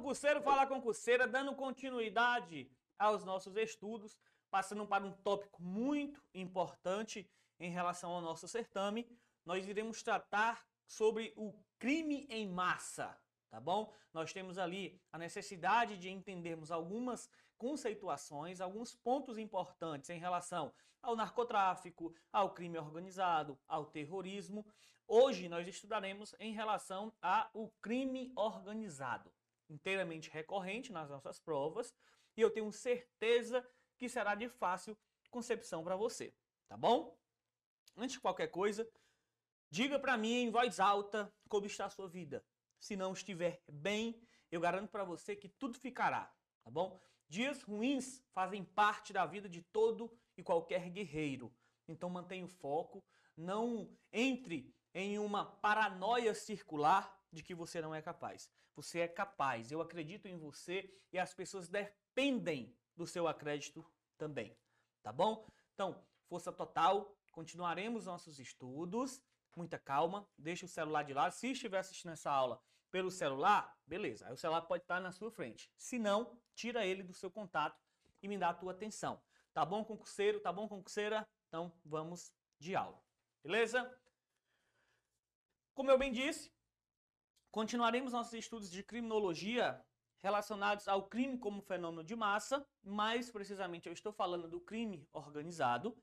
concurseiro, fala concurseira, dando continuidade aos nossos estudos, passando para um tópico muito importante em relação ao nosso certame, nós iremos tratar sobre o crime em massa, tá bom? Nós temos ali a necessidade de entendermos algumas conceituações, alguns pontos importantes em relação ao narcotráfico, ao crime organizado, ao terrorismo. Hoje nós estudaremos em relação ao crime organizado, inteiramente recorrente nas nossas provas, e eu tenho certeza que será de fácil concepção para você, tá bom? Antes de qualquer coisa, Diga para mim em voz alta como está a sua vida. Se não estiver bem, eu garanto para você que tudo ficará, tá bom? Dias ruins fazem parte da vida de todo e qualquer guerreiro. Então mantenha o foco, não entre em uma paranoia circular de que você não é capaz. Você é capaz. Eu acredito em você e as pessoas dependem do seu acredito também, tá bom? Então, força total, continuaremos nossos estudos muita calma, deixa o celular de lado. Se estiver assistindo essa aula pelo celular, beleza, aí o celular pode estar na sua frente. Se não, tira ele do seu contato e me dá a tua atenção. Tá bom, concurseiro? Tá bom, concurseira? Então, vamos de aula. Beleza? Como eu bem disse, continuaremos nossos estudos de criminologia relacionados ao crime como fenômeno de massa, mais precisamente eu estou falando do crime organizado,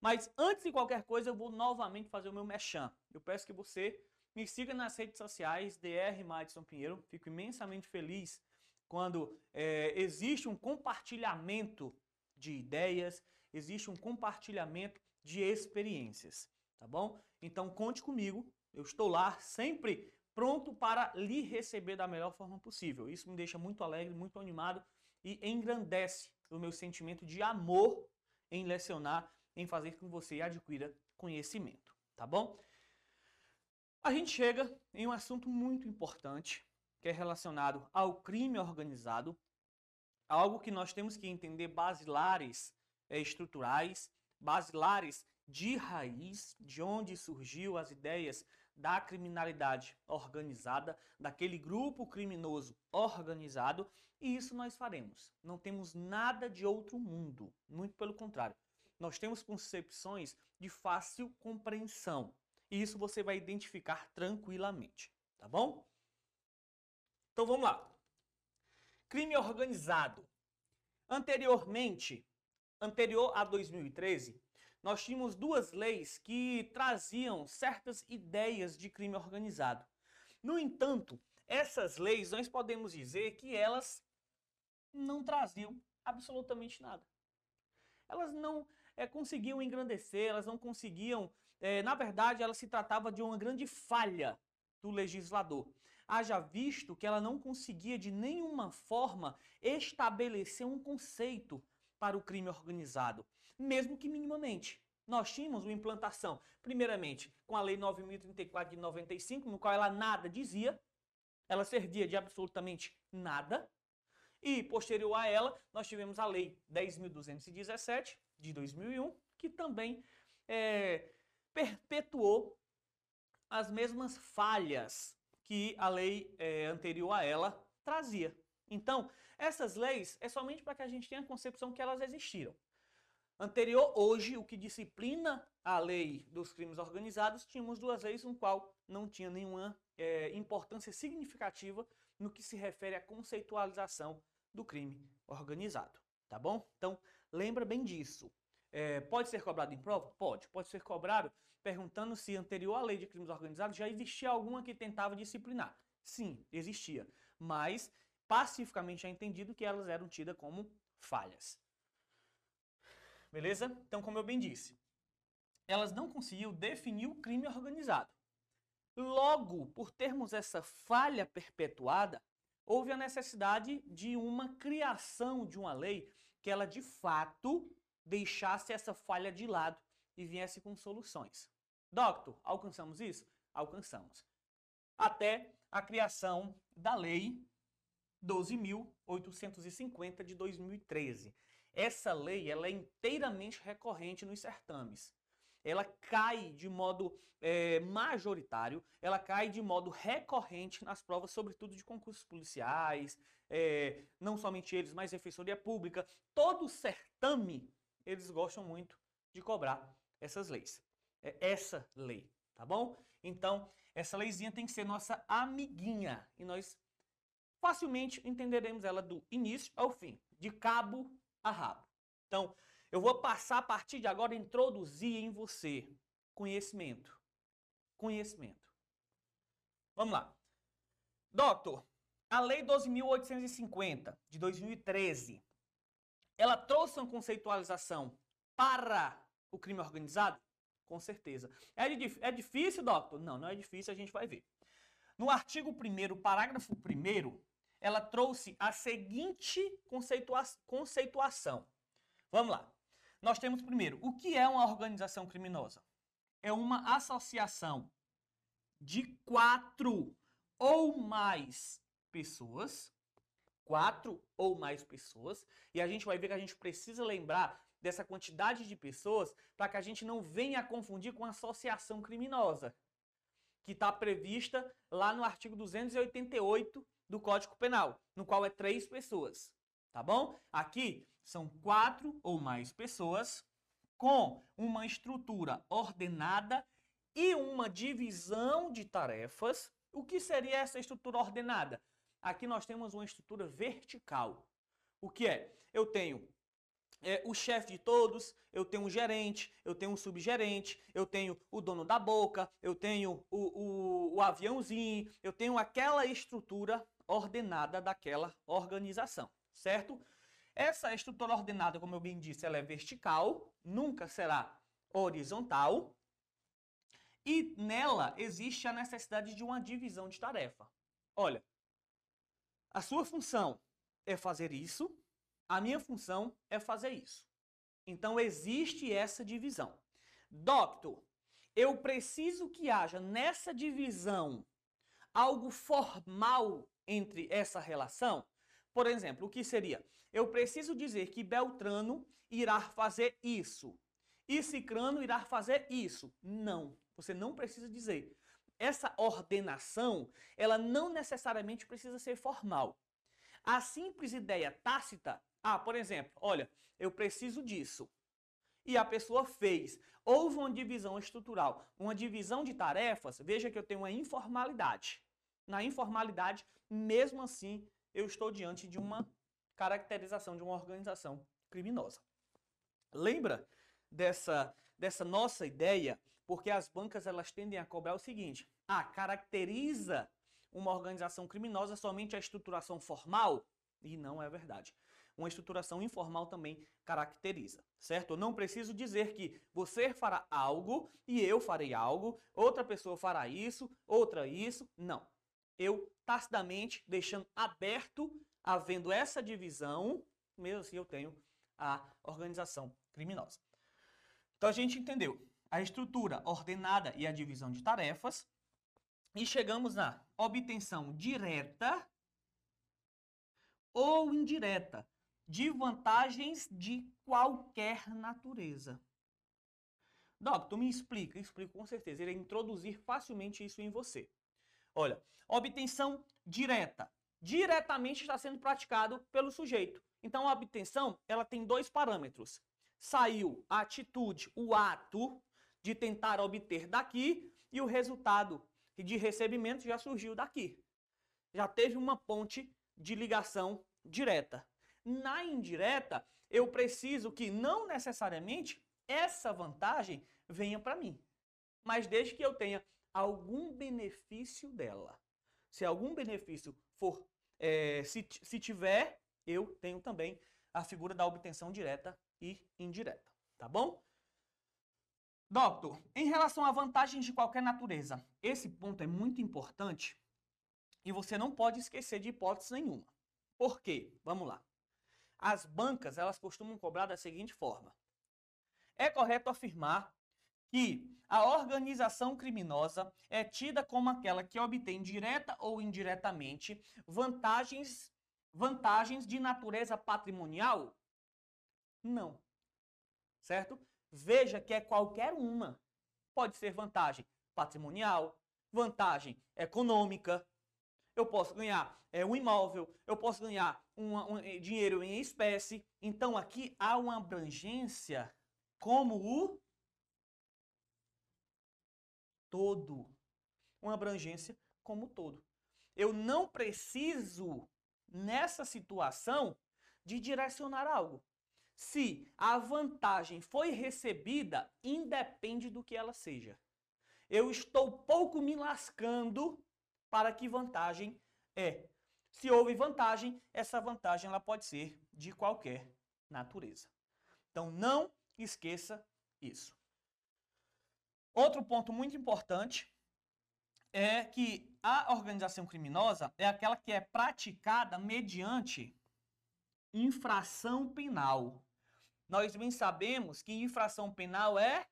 mas antes de qualquer coisa, eu vou novamente fazer o meu mechan. Eu peço que você me siga nas redes sociais, DR Madison Pinheiro. Fico imensamente feliz quando é, existe um compartilhamento de ideias, existe um compartilhamento de experiências, tá bom? Então conte comigo, eu estou lá sempre pronto para lhe receber da melhor forma possível. Isso me deixa muito alegre, muito animado e engrandece o meu sentimento de amor em lecionar em fazer com que você adquira conhecimento, tá bom? A gente chega em um assunto muito importante, que é relacionado ao crime organizado, algo que nós temos que entender basilares é, estruturais, basilares de raiz, de onde surgiu as ideias da criminalidade organizada, daquele grupo criminoso organizado, e isso nós faremos. Não temos nada de outro mundo, muito pelo contrário nós temos concepções de fácil compreensão. E isso você vai identificar tranquilamente, tá bom? Então vamos lá. Crime organizado. Anteriormente, anterior a 2013, nós tínhamos duas leis que traziam certas ideias de crime organizado. No entanto, essas leis nós podemos dizer que elas não traziam absolutamente nada. Elas não é, conseguiam engrandecer, elas não conseguiam. É, na verdade, ela se tratava de uma grande falha do legislador. Haja visto que ela não conseguia de nenhuma forma estabelecer um conceito para o crime organizado, mesmo que minimamente. Nós tínhamos uma implantação, primeiramente, com a Lei 9.034 de 95, no qual ela nada dizia, ela servia de absolutamente nada. E posterior a ela, nós tivemos a Lei 10.217, de 2001, que também é, perpetuou as mesmas falhas que a lei é, anterior a ela trazia. Então, essas leis é somente para que a gente tenha a concepção que elas existiram. Anterior, hoje, o que disciplina a lei dos crimes organizados, tínhamos duas leis, um qual não tinha nenhuma é, importância significativa no que se refere à conceitualização do crime organizado. Tá bom? Então, lembra bem disso. É, pode ser cobrado em prova? Pode. Pode ser cobrado perguntando se anterior à lei de crimes organizados já existia alguma que tentava disciplinar. Sim, existia. Mas pacificamente é entendido que elas eram tidas como falhas. Beleza? Então, como eu bem disse, elas não conseguiam definir o crime organizado. Logo, por termos essa falha perpetuada, houve a necessidade de uma criação de uma lei que ela de fato deixasse essa falha de lado e viesse com soluções. Doctor, alcançamos isso? Alcançamos. Até a criação da Lei 12.850 de 2013. Essa lei ela é inteiramente recorrente nos certames. ela cai de modo é, majoritário, ela cai de modo recorrente nas provas, sobretudo de concursos policiais, é, não somente eles, mas Defensoria Pública, todo certame, eles gostam muito de cobrar essas leis. É essa lei, tá bom? Então, essa leizinha tem que ser nossa amiguinha e nós facilmente entenderemos ela do início ao fim, de cabo a rabo. Então, eu vou passar a partir de agora introduzir em você conhecimento. Conhecimento. Vamos lá. Doutor, a Lei 12.850 de 2013, ela trouxe uma conceitualização para o crime organizado? Com certeza. É, é difícil, doutor? Não, não é difícil, a gente vai ver. No artigo 1 parágrafo 1 ela trouxe a seguinte conceitua conceituação. Vamos lá. Nós temos primeiro, o que é uma organização criminosa? É uma associação de quatro ou mais pessoas, quatro ou mais pessoas, e a gente vai ver que a gente precisa lembrar dessa quantidade de pessoas para que a gente não venha a confundir com associação criminosa, que está prevista lá no artigo 288 do Código Penal, no qual é três pessoas, tá bom? Aqui são quatro ou mais pessoas com uma estrutura ordenada e uma divisão de tarefas. O que seria essa estrutura ordenada? Aqui nós temos uma estrutura vertical. O que é? Eu tenho é, o chefe de todos, eu tenho um gerente, eu tenho um subgerente, eu tenho o dono da boca, eu tenho o, o, o aviãozinho, eu tenho aquela estrutura ordenada daquela organização, certo? Essa estrutura ordenada, como eu bem disse, ela é vertical, nunca será horizontal. E nela existe a necessidade de uma divisão de tarefa. Olha, a sua função é fazer isso, a minha função é fazer isso. Então existe essa divisão. Doctor, eu preciso que haja nessa divisão algo formal entre essa relação? Por exemplo, o que seria? Eu preciso dizer que Beltrano irá fazer isso e Cicrano irá fazer isso. Não, você não precisa dizer. Essa ordenação, ela não necessariamente precisa ser formal. A simples ideia tácita, ah, por exemplo, olha, eu preciso disso. E a pessoa fez. Houve uma divisão estrutural, uma divisão de tarefas, veja que eu tenho uma informalidade. Na informalidade, mesmo assim, eu estou diante de uma caracterização de uma organização criminosa. Lembra dessa, dessa nossa ideia? Porque as bancas elas tendem a cobrar o seguinte: ah, caracteriza uma organização criminosa somente a estruturação formal? E não é verdade. Uma estruturação informal também caracteriza, certo? Eu não preciso dizer que você fará algo e eu farei algo, outra pessoa fará isso, outra isso. Não. Eu tacitamente deixando aberto havendo essa divisão, mesmo assim eu tenho a organização criminosa. Então a gente entendeu a estrutura ordenada e a divisão de tarefas e chegamos na obtenção direta ou indireta de vantagens de qualquer natureza. Doc, tu me explica, explico com certeza. Ele introduzir facilmente isso em você. Olha, obtenção direta diretamente está sendo praticado pelo sujeito. Então a obtenção, ela tem dois parâmetros. Saiu a atitude, o ato de tentar obter daqui e o resultado de recebimento já surgiu daqui. Já teve uma ponte de ligação direta. Na indireta, eu preciso que não necessariamente essa vantagem venha para mim, mas desde que eu tenha algum benefício dela. Se algum benefício for, é, se, se tiver, eu tenho também a figura da obtenção direta e indireta, tá bom? Doctor, em relação a vantagens de qualquer natureza, esse ponto é muito importante e você não pode esquecer de hipótese nenhuma. Por quê? Vamos lá. As bancas, elas costumam cobrar da seguinte forma. É correto afirmar que a organização criminosa é tida como aquela que obtém direta ou indiretamente vantagens, vantagens de natureza patrimonial? Não. Certo? Veja que é qualquer uma. Pode ser vantagem patrimonial, vantagem econômica. Eu posso ganhar é, um imóvel, eu posso ganhar um, eh, dinheiro em espécie. Então aqui há uma abrangência como o todo. Uma abrangência como todo. Eu não preciso, nessa situação, de direcionar algo. Se a vantagem foi recebida, independe do que ela seja. Eu estou pouco me lascando para que vantagem é. Se houve vantagem, essa vantagem ela pode ser de qualquer natureza. Então não esqueça isso. Outro ponto muito importante é que a organização criminosa é aquela que é praticada mediante infração penal. Nós bem sabemos que infração penal é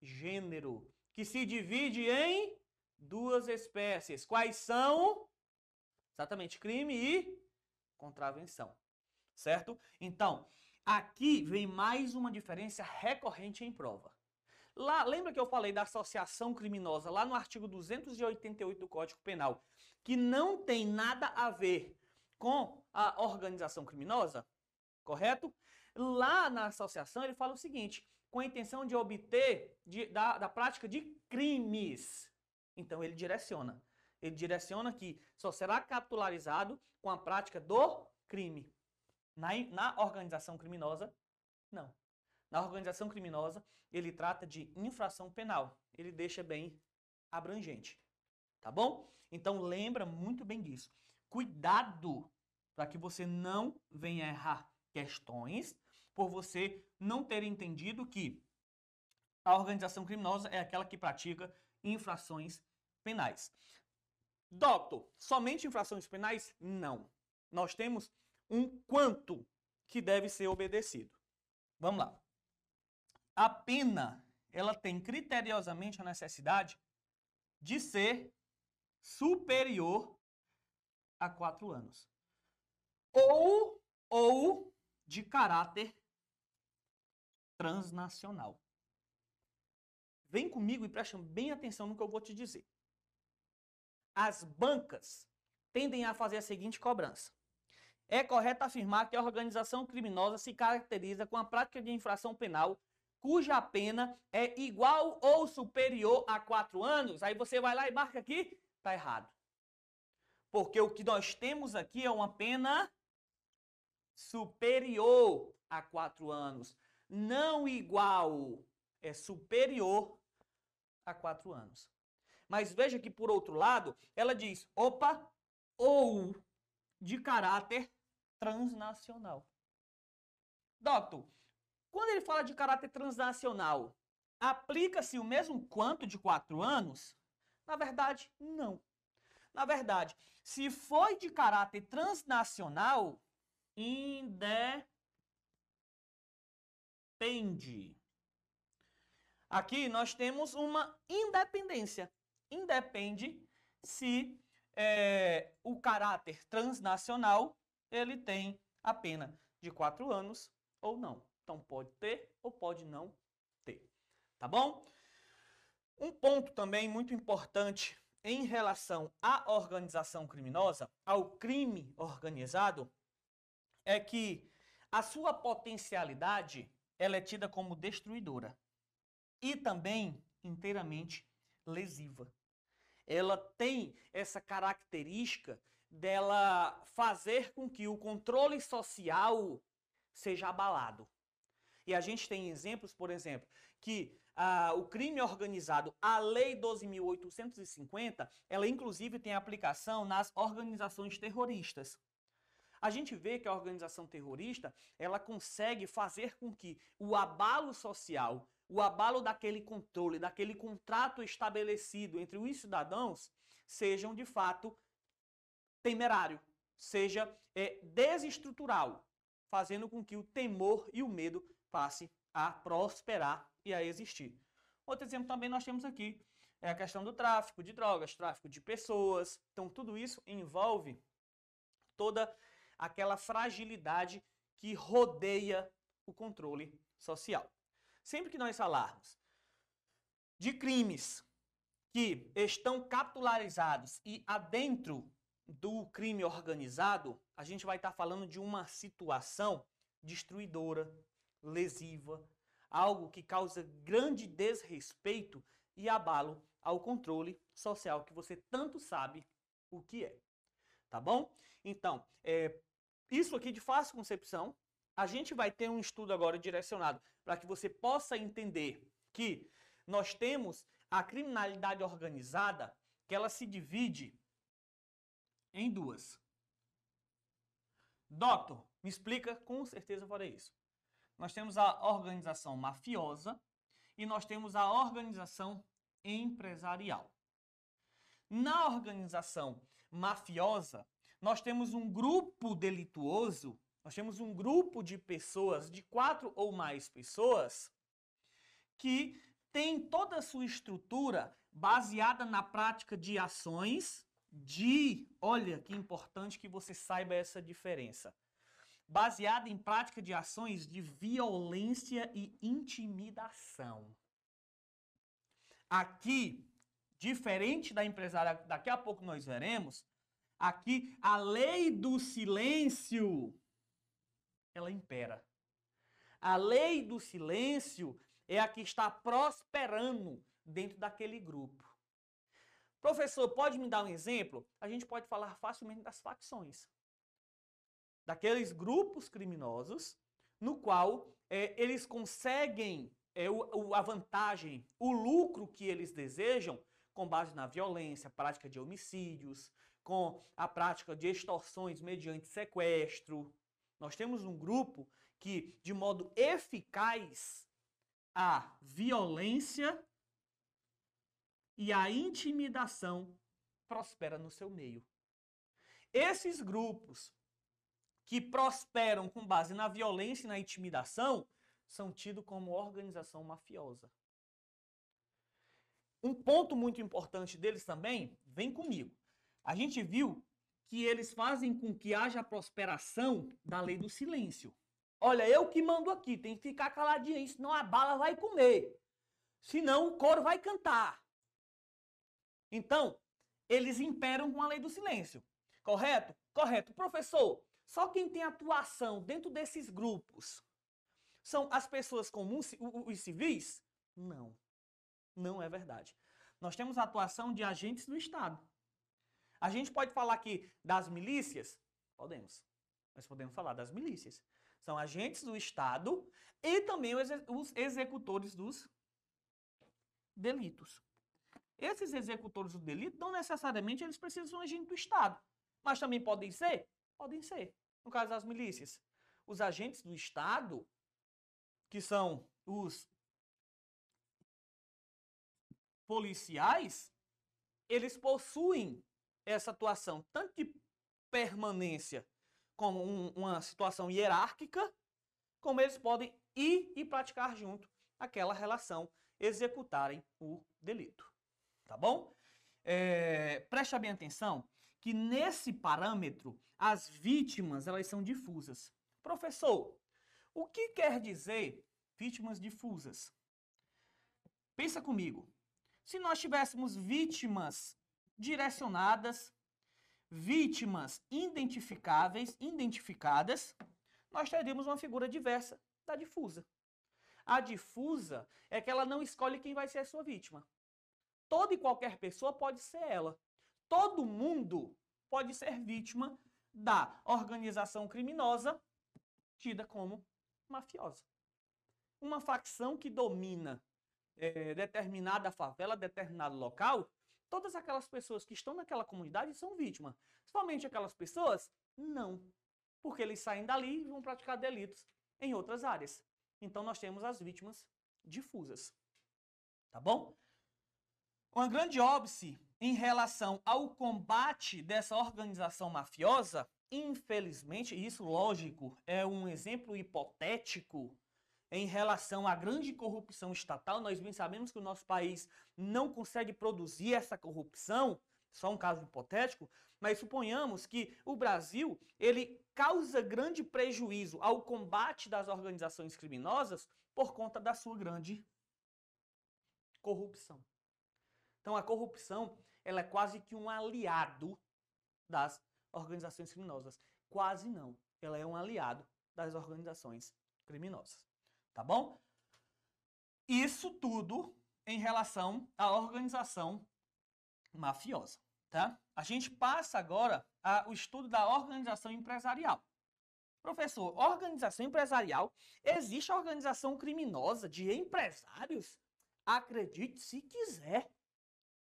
gênero, que se divide em duas espécies. Quais são? Exatamente, crime e contravenção. Certo? Então, aqui vem mais uma diferença recorrente em prova. Lá, lembra que eu falei da associação criminosa lá no artigo 288 do Código Penal, que não tem nada a ver com a organização criminosa? Correto? Lá na associação ele fala o seguinte: com a intenção de obter de, da, da prática de crimes. Então ele direciona. Ele direciona que só será capitularizado com a prática do crime. Na, na organização criminosa, não. Na organização criminosa, ele trata de infração penal. Ele deixa bem abrangente. Tá bom? Então lembra muito bem disso. Cuidado para que você não venha errar questões por você não ter entendido que a organização criminosa é aquela que pratica infrações penais. Doutor, somente infrações penais? Não. Nós temos um quanto que deve ser obedecido. Vamos lá. A pena, ela tem criteriosamente a necessidade de ser superior a quatro anos. Ou, ou de caráter transnacional. Vem comigo e preste bem atenção no que eu vou te dizer. As bancas tendem a fazer a seguinte cobrança. É correto afirmar que a organização criminosa se caracteriza com a prática de infração penal cuja pena é igual ou superior a quatro anos, aí você vai lá e marca aqui, tá errado. Porque o que nós temos aqui é uma pena superior a quatro anos, não igual, é superior a quatro anos. Mas veja que, por outro lado, ela diz, opa, ou de caráter transnacional. Doutor, quando ele fala de caráter transnacional, aplica-se o mesmo quanto de quatro anos? Na verdade, não. Na verdade, se foi de caráter transnacional, independe. Aqui nós temos uma independência. Independe se é, o caráter transnacional ele tem a pena de quatro anos ou não. Então pode ter ou pode não ter. Tá bom? Um ponto também muito importante em relação à organização criminosa, ao crime organizado, é que a sua potencialidade ela é tida como destruidora e também inteiramente lesiva. Ela tem essa característica dela fazer com que o controle social seja abalado. E a gente tem exemplos, por exemplo, que ah, o crime organizado, a Lei 12.850, ela inclusive tem aplicação nas organizações terroristas. A gente vê que a organização terrorista, ela consegue fazer com que o abalo social, o abalo daquele controle, daquele contrato estabelecido entre os cidadãos, sejam de fato temerário, seja é, desestrutural, fazendo com que o temor e o medo passe a prosperar e a existir. Outro exemplo também nós temos aqui é a questão do tráfico de drogas, tráfico de pessoas. Então, tudo isso envolve toda aquela fragilidade que rodeia o controle social. sempre que nós falarmos de crimes que estão capitalizados e adentro do crime organizado, a gente vai estar falando de uma situação destruidora, lesiva, algo que causa grande desrespeito e abalo ao controle social que você tanto sabe o que é. Tá bom? Então, é, isso aqui de fácil concepção, a gente vai ter um estudo agora direcionado para que você possa entender que nós temos a criminalidade organizada, que ela se divide em duas. Doutor, me explica, com certeza farei isso. Nós temos a organização mafiosa e nós temos a organização empresarial. Na organização mafiosa, nós temos um grupo delituoso, nós temos um grupo de pessoas, de quatro ou mais pessoas, que tem toda a sua estrutura baseada na prática de ações de, olha que importante que você saiba essa diferença. Baseada em prática de ações de violência e intimidação. Aqui, diferente da empresária, daqui a pouco nós veremos, aqui a lei do silêncio ela impera. A lei do silêncio é a que está prosperando dentro daquele grupo. Professor, pode me dar um exemplo? A gente pode falar facilmente das facções. Daqueles grupos criminosos no qual é, eles conseguem é, o, o, a vantagem, o lucro que eles desejam com base na violência, prática de homicídios, com a prática de extorsões mediante sequestro. Nós temos um grupo que, de modo eficaz, a violência e a intimidação prospera no seu meio. Esses grupos que prosperam com base na violência e na intimidação são tidos como organização mafiosa. Um ponto muito importante deles também, vem comigo. A gente viu que eles fazem com que haja prosperação da lei do silêncio. Olha, eu que mando aqui, tem que ficar caladinho senão a bala vai comer. Senão o coro vai cantar. Então, eles imperam com a lei do silêncio. Correto? Correto. Professor, só quem tem atuação dentro desses grupos são as pessoas comuns, os civis? Não. Não é verdade. Nós temos a atuação de agentes do Estado. A gente pode falar aqui das milícias? Podemos. Nós podemos falar das milícias. São agentes do Estado e também os executores dos delitos. Esses executores do delito, não necessariamente eles precisam ser um agente do Estado, mas também podem ser? Podem ser. No caso das milícias, os agentes do Estado, que são os policiais, eles possuem essa atuação tanto de permanência como um, uma situação hierárquica, como eles podem ir e praticar junto aquela relação, executarem o delito. Tá bom? É, preste bem atenção que nesse parâmetro as vítimas elas são difusas. Professor, o que quer dizer vítimas difusas? Pensa comigo. Se nós tivéssemos vítimas direcionadas, vítimas identificáveis, identificadas, nós teríamos uma figura diversa da difusa. A difusa é que ela não escolhe quem vai ser a sua vítima. Toda e qualquer pessoa pode ser ela. Todo mundo pode ser vítima da organização criminosa tida como mafiosa. Uma facção que domina é, determinada favela, determinado local, todas aquelas pessoas que estão naquela comunidade são vítimas. Somente aquelas pessoas, não. Porque eles saem dali e vão praticar delitos em outras áreas. Então nós temos as vítimas difusas. Tá bom? Uma grande óbice em relação ao combate dessa organização mafiosa, infelizmente, isso lógico, é um exemplo hipotético em relação à grande corrupção estatal. Nós bem sabemos que o nosso país não consegue produzir essa corrupção, só um caso hipotético, mas suponhamos que o Brasil, ele causa grande prejuízo ao combate das organizações criminosas por conta da sua grande corrupção. Então a corrupção, ela é quase que um aliado das organizações criminosas. Quase não. Ela é um aliado das organizações criminosas. Tá bom? Isso tudo em relação à organização mafiosa, tá? A gente passa agora ao estudo da organização empresarial. Professor, organização empresarial, existe organização criminosa de empresários? Acredite se quiser.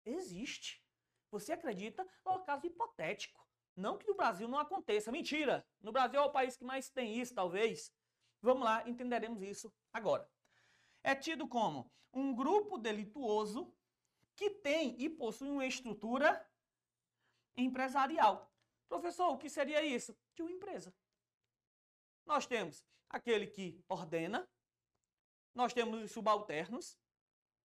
Existe. Você acredita? É um caso hipotético. Não que no Brasil não aconteça. Mentira! No Brasil é o país que mais tem isso, talvez. Vamos lá, entenderemos isso agora. É tido como um grupo delituoso que tem e possui uma estrutura empresarial. Professor, o que seria isso? De uma empresa. Nós temos aquele que ordena, nós temos os subalternos,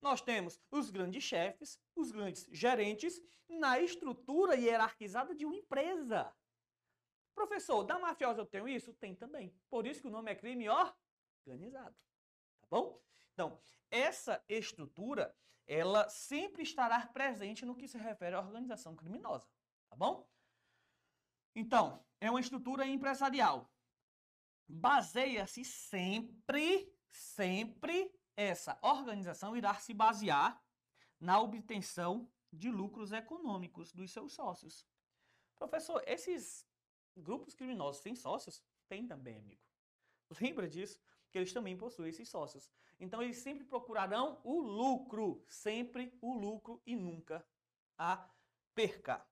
nós temos os grandes chefes, os grandes gerentes, na estrutura hierarquizada de uma empresa. Professor, da mafiosa eu tenho isso? Tem também. Por isso que o nome é crime organizado. Tá bom? Então, essa estrutura, ela sempre estará presente no que se refere à organização criminosa. Tá bom? Então, é uma estrutura empresarial. Baseia-se sempre, sempre essa organização irá se basear na obtenção de lucros econômicos dos seus sócios. Professor, esses grupos criminosos têm sócios? Tem também, amigo. Lembra disso? Que eles também possuem esses sócios. Então, eles sempre procurarão o lucro, sempre o lucro e nunca a perca.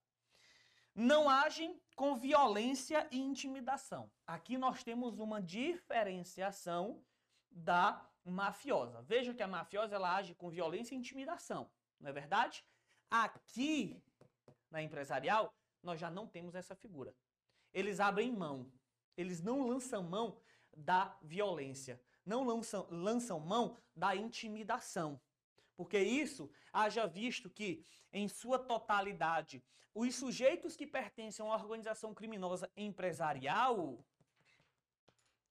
Não agem com violência e intimidação. Aqui nós temos uma diferenciação da mafiosa. Veja que a mafiosa ela age com violência e intimidação, não é verdade? Aqui na empresarial nós já não temos essa figura. Eles abrem mão, eles não lançam mão da violência, não lançam, lançam mão da intimidação. Porque isso haja visto que, em sua totalidade, os sujeitos que pertencem a uma organização criminosa empresarial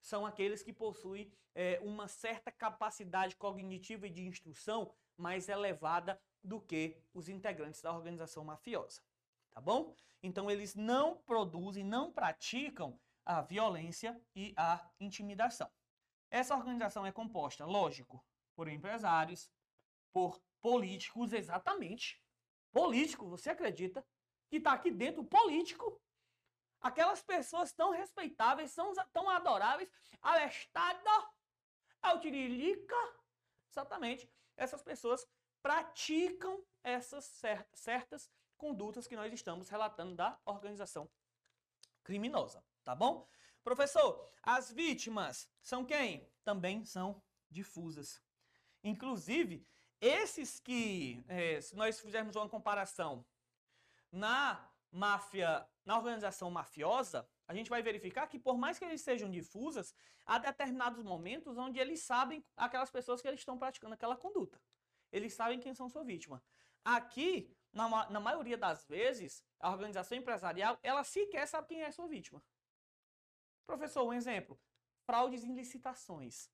são aqueles que possuem é, uma certa capacidade cognitiva e de instrução mais elevada do que os integrantes da organização mafiosa. Tá bom? Então eles não produzem, não praticam a violência e a intimidação. Essa organização é composta, lógico, por empresários, por políticos, exatamente. Político, você acredita que está aqui dentro político Aquelas pessoas tão respeitáveis, são tão adoráveis, Alestada, Altirilica, exatamente, essas pessoas praticam essas certas condutas que nós estamos relatando da organização criminosa, tá bom? Professor, as vítimas são quem? Também são difusas. Inclusive, esses que, é, se nós fizermos uma comparação na máfia, na organização mafiosa, a gente vai verificar que por mais que eles sejam difusas, há determinados momentos onde eles sabem aquelas pessoas que eles estão praticando aquela conduta. Eles sabem quem são sua vítima. Aqui, na, na maioria das vezes, a organização empresarial, ela sequer sabe quem é sua vítima. Professor, um exemplo. Fraudes em licitações.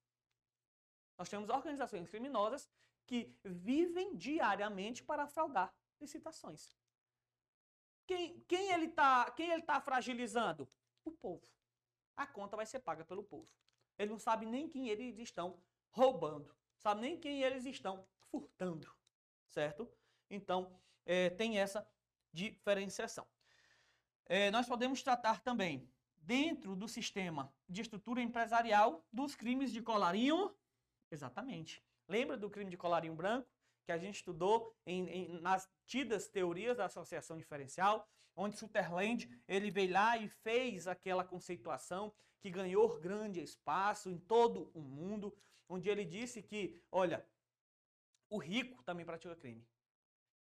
Nós temos organizações criminosas que vivem diariamente para fraudar licitações. Quem, quem ele está quem ele tá fragilizando? O povo. A conta vai ser paga pelo povo. Ele não sabe nem quem eles estão roubando. Sabe nem quem eles estão furtando. Certo? Então, é, tem essa diferenciação. É, nós podemos tratar também, dentro do sistema de estrutura empresarial, dos crimes de colarinho. Exatamente. Lembra do crime de colarinho branco? Que a gente estudou em, em, nas tidas teorias da associação diferencial, onde Sutherland ele veio lá e fez aquela conceituação que ganhou grande espaço em todo o mundo, onde ele disse que, olha, o rico também pratica crime.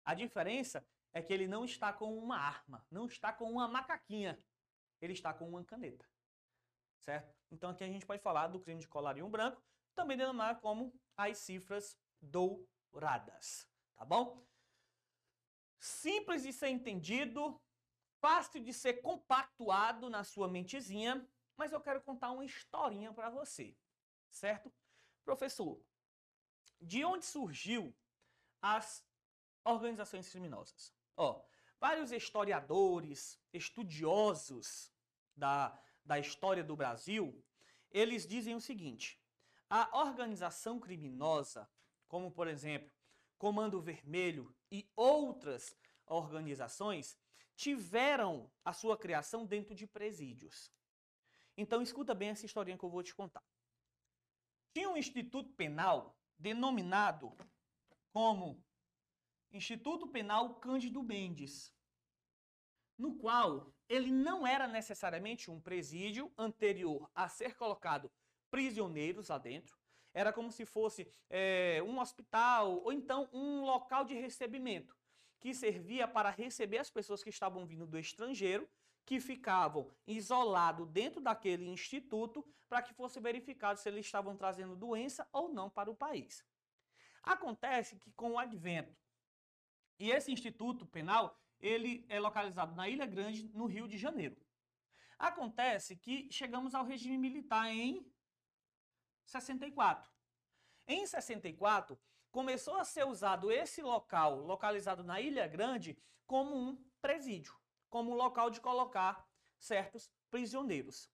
A diferença é que ele não está com uma arma, não está com uma macaquinha, ele está com uma caneta. Certo? Então aqui a gente pode falar do crime de colarinho branco, também denominado como as cifras do douradas, tá bom? Simples de ser entendido, fácil de ser compactuado na sua mentezinha, mas eu quero contar uma historinha para você, certo? Professor, de onde surgiu as organizações criminosas? Ó, vários historiadores, estudiosos da, da história do Brasil, eles dizem o seguinte: a organização criminosa, como por exemplo Comando Vermelho e outras organizações, tiveram a sua criação dentro de presídios. Então escuta bem essa historinha que eu vou te contar. Tinha um instituto penal denominado como Instituto Penal Cândido Mendes, no qual ele não era necessariamente um presídio anterior a ser colocado prisioneiros lá dentro, era como se fosse é, um hospital ou então um local de recebimento que servia para receber as pessoas que estavam vindo do estrangeiro, que ficavam isolados dentro daquele instituto para que fosse verificado se eles estavam trazendo doença ou não para o país. Acontece que com o advento e esse instituto penal, ele é localizado na Ilha Grande, no Rio de Janeiro. Acontece que chegamos ao regime militar em 64. Em 64, começou a ser usado esse local, localizado na Ilha Grande, como um presídio, como um local de colocar certos prisioneiros.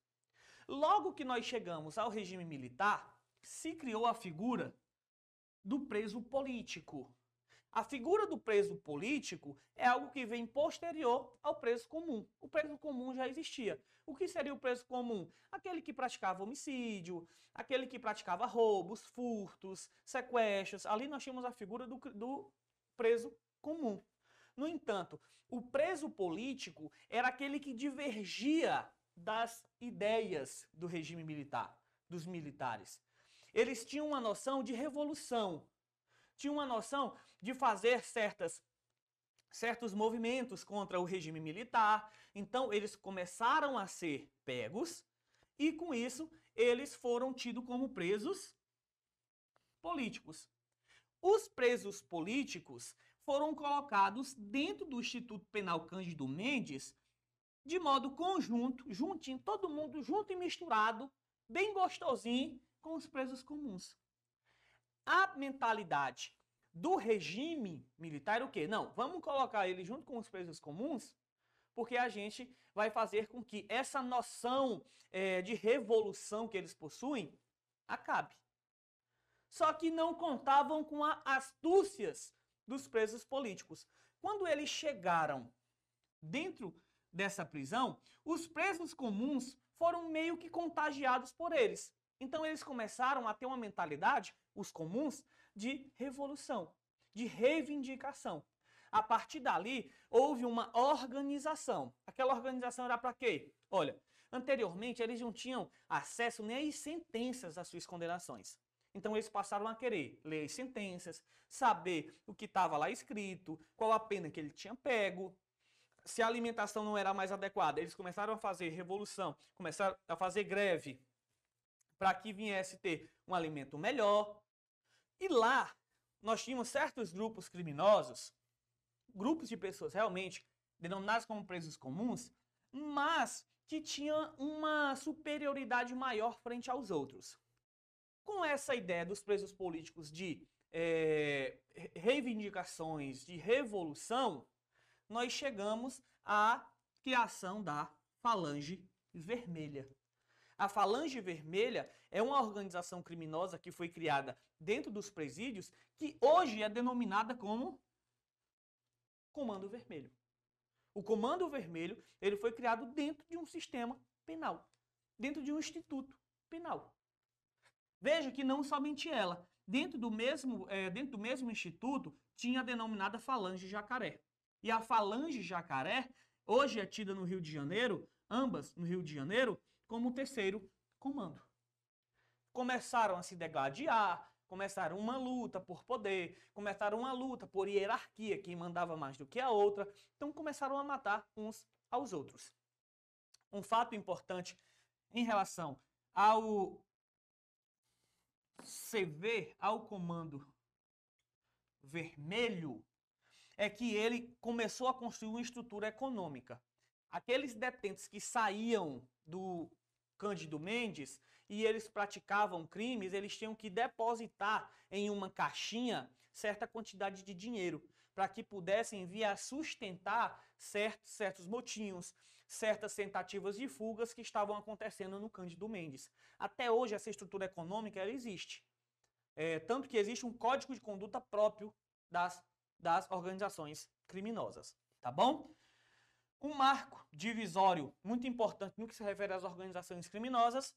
Logo que nós chegamos ao regime militar, se criou a figura do preso político. A figura do preso político é algo que vem posterior ao preso comum. O preso comum já existia. O que seria o preso comum? Aquele que praticava homicídio, aquele que praticava roubos, furtos, sequestros. Ali nós tínhamos a figura do, do preso comum. No entanto, o preso político era aquele que divergia das ideias do regime militar, dos militares. Eles tinham uma noção de revolução, tinham uma noção de fazer certas certos movimentos contra o regime militar. Então, eles começaram a ser pegos e, com isso, eles foram tidos como presos políticos. Os presos políticos foram colocados dentro do Instituto Penal Cândido Mendes de modo conjunto, juntinho, todo mundo junto e misturado, bem gostosinho com os presos comuns. A mentalidade do regime militar o quê? Não, vamos colocar ele junto com os presos comuns, porque a gente vai fazer com que essa noção é, de revolução que eles possuem acabe. Só que não contavam com as astúcias dos presos políticos. Quando eles chegaram dentro dessa prisão, os presos comuns foram meio que contagiados por eles. Então eles começaram a ter uma mentalidade, os comuns, de revolução, de reivindicação. A partir dali, houve uma organização. Aquela organização era para quê? Olha, anteriormente eles não tinham acesso nem às sentenças das suas condenações. Então eles passaram a querer ler as sentenças, saber o que estava lá escrito, qual a pena que ele tinha pego. Se a alimentação não era mais adequada, eles começaram a fazer revolução, começaram a fazer greve para que viesse ter um alimento melhor. E lá nós tínhamos certos grupos criminosos, grupos de pessoas realmente denominadas como presos comuns, mas que tinham uma superioridade maior frente aos outros. Com essa ideia dos presos políticos de é, reivindicações, de revolução, nós chegamos à criação da Falange Vermelha. A Falange Vermelha é uma organização criminosa que foi criada dentro dos presídios, que hoje é denominada como Comando Vermelho. O Comando Vermelho ele foi criado dentro de um sistema penal, dentro de um instituto penal. Veja que não somente ela, dentro do mesmo, é, dentro do mesmo instituto, tinha a denominada Falange Jacaré. E a Falange Jacaré, hoje é tida no Rio de Janeiro, ambas no Rio de Janeiro, como terceiro comando. Começaram a se degladiar, começaram uma luta por poder, começaram uma luta por hierarquia, quem mandava mais do que a outra, então começaram a matar uns aos outros. Um fato importante em relação ao CV, ao comando vermelho, é que ele começou a construir uma estrutura econômica. Aqueles detentos que saíam do Cândido Mendes e eles praticavam crimes, eles tinham que depositar em uma caixinha certa quantidade de dinheiro para que pudessem vir a sustentar certos, certos motinhos, certas tentativas de fugas que estavam acontecendo no Cândido Mendes. Até hoje essa estrutura econômica ela existe. É, tanto que existe um código de conduta próprio das, das organizações criminosas. Tá bom? Um marco divisório muito importante no que se refere às organizações criminosas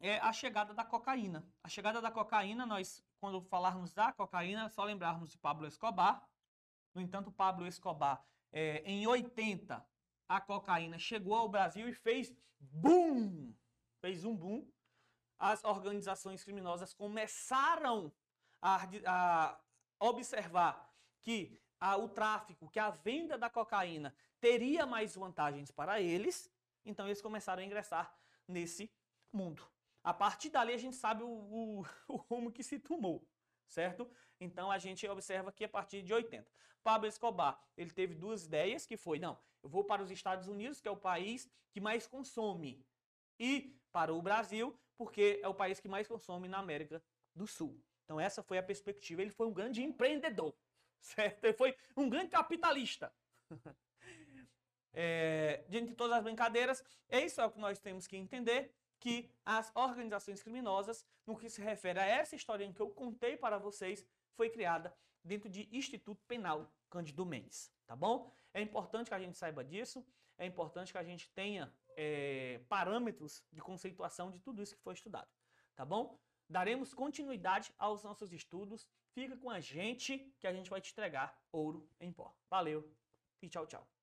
é a chegada da cocaína. A chegada da cocaína, nós, quando falarmos da cocaína, só lembrarmos de Pablo Escobar. No entanto, Pablo Escobar, é, em 80, a cocaína chegou ao Brasil e fez boom! Fez um boom. As organizações criminosas começaram a, a observar que a, o tráfico, que a venda da cocaína teria mais vantagens para eles, então eles começaram a ingressar nesse mundo. A partir dali a gente sabe o, o, o rumo que se tomou, certo? Então a gente observa que a partir de 80. Pablo Escobar, ele teve duas ideias, que foi, não, eu vou para os Estados Unidos, que é o país que mais consome, e para o Brasil, porque é o país que mais consome na América do Sul. Então essa foi a perspectiva. Ele foi um grande empreendedor, certo? Ele foi um grande capitalista. é, diante de todas as brincadeiras, é isso é o que nós temos que entender que as organizações criminosas, no que se refere a essa historinha que eu contei para vocês, foi criada dentro de Instituto Penal Cândido Mendes, tá bom? É importante que a gente saiba disso, é importante que a gente tenha é, parâmetros de conceituação de tudo isso que foi estudado, tá bom? Daremos continuidade aos nossos estudos. Fica com a gente que a gente vai te entregar ouro em pó. Valeu e tchau, tchau.